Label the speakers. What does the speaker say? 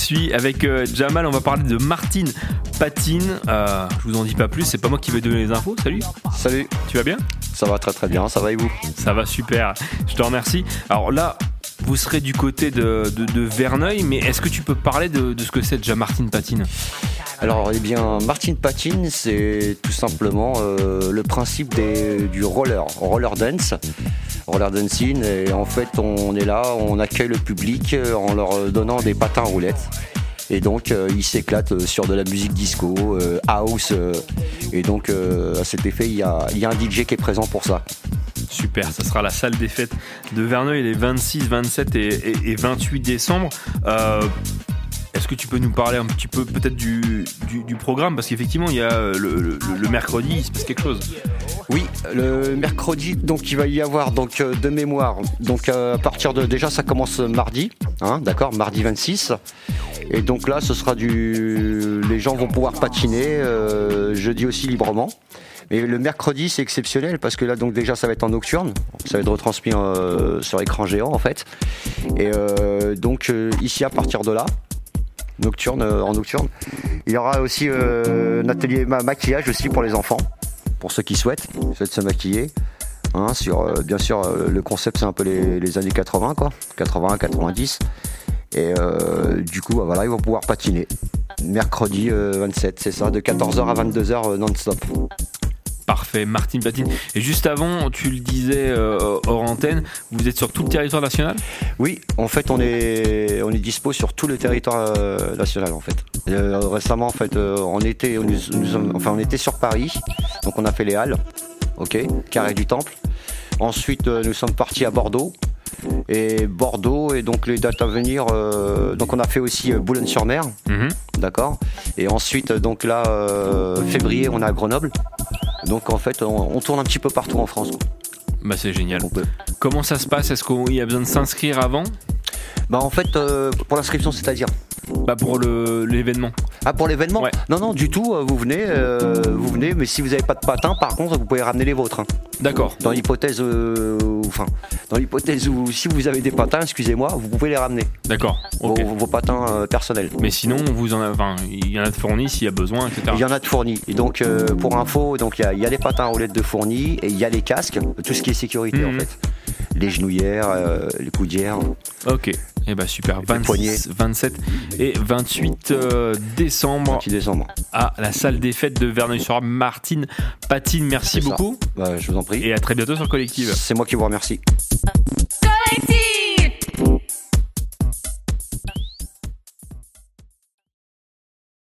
Speaker 1: suis avec euh, Jamal. On va parler de Martine Patine. Euh, je vous en dis pas plus. C'est pas moi qui vais donner les infos. Salut.
Speaker 2: Salut.
Speaker 1: Tu vas bien?
Speaker 2: Ça va très très bien. Ça va et vous?
Speaker 1: Ça va super. Je te remercie. Alors là, vous serez du côté de, Verneuil, mais est-ce que tu peux parler de, ce que c'est déjà Martine Patine
Speaker 2: alors, eh bien, Martine Patine, c'est tout simplement euh, le principe du roller, roller dance, roller dancing. Et en fait, on est là, on accueille le public en leur donnant des patins roulettes. Et donc, euh, ils s'éclatent sur de la musique disco, euh, house. et donc, à cet effet, il y a, un DJ qui est présent pour ça.
Speaker 1: Super, ça sera la salle des fêtes de Verneuil les 26, 27 et, 28 décembre. Euh, est-ce que tu peux nous parler un petit peu peut-être du, programme? Parce qu'effectivement, il y a euh, le, mercredi, il se passe quelque chose.
Speaker 2: Oui, le mercredi, donc il va y avoir donc euh, de mémoire. Donc à partir de déjà, ça commence mardi, hein, d'accord, mardi 26. Et donc là, ce sera du, les gens vont pouvoir patiner jeudi aussi librement. Mais le mercredi, c'est exceptionnel parce que là, donc déjà, ça va être en nocturne. Ça va être retransmis euh, sur écran géant, en fait. Et euh, donc, euh, ici, à partir de là, nocturne, en nocturne, il y aura aussi un atelier maquillage aussi pour les enfants, pour ceux qui souhaitent, souhaitent se maquiller. Hein, sur, bien sûr, le concept, c'est un peu les, années 80, quoi. 80, 90. Et du coup, bah, voilà, ils vont pouvoir patiner. Mercredi 27, c'est ça, de 14h à 22h non-stop.
Speaker 1: Parfait, Martine Patine. Et juste avant, tu le disais euh, hors antenne, vous êtes sur tout le territoire national?
Speaker 2: Oui, en fait, on est, on est dispo sur tout le territoire euh, national, en fait. Euh, récemment, en fait, on, était, enfin, on était sur Paris, donc on a fait les Halles, ok, Carré du Temple. Ensuite, nous sommes partis à Bordeaux, et Bordeaux et donc les dates à venir donc on a fait aussi Boulogne-sur-Mer mhm. d'accord et ensuite donc là février on est à Grenoble donc en fait, on, tourne un petit peu partout en France.
Speaker 1: Bah c'est génial. Comment ça se passe? Est-ce qu'il y a besoin de s'inscrire avant?
Speaker 2: Bah en fait, euh, pour l'inscription, c'est-à-dire
Speaker 1: bah pour l'événement.
Speaker 2: Ah pour l'événement Non non du tout. Euh, vous venez, euh, vous venez, mais si vous n'avez pas de patins, par contre, vous pouvez ramener les vôtres. Hein.
Speaker 1: D'accord.
Speaker 2: Dans l'hypothèse, enfin, dans l'hypothèse où si vous avez des patins, excusez-moi, vous pouvez les ramener.
Speaker 1: D'accord.
Speaker 2: Vos, patins personnels.
Speaker 1: Mais sinon, vous en enfin, il y en a de fournis s'il y a besoin, etc.
Speaker 2: Il y en a de fournis. Et donc pour info, donc il y, a, les patins roulettes de fournis et il y a les casques, tout ce qui est sécurité en mhm. fait les genouillères, euh, les coudières.
Speaker 1: Ok. Et eh bah super, 26, 27 et 28 euh, décembre,
Speaker 2: décembre
Speaker 1: à la salle des fêtes de Verneuil-sur Martine Patine. Merci beaucoup.
Speaker 2: Bah, je vous en prie.
Speaker 1: Et à très bientôt sur Collective.
Speaker 2: C'est moi qui vous remercie.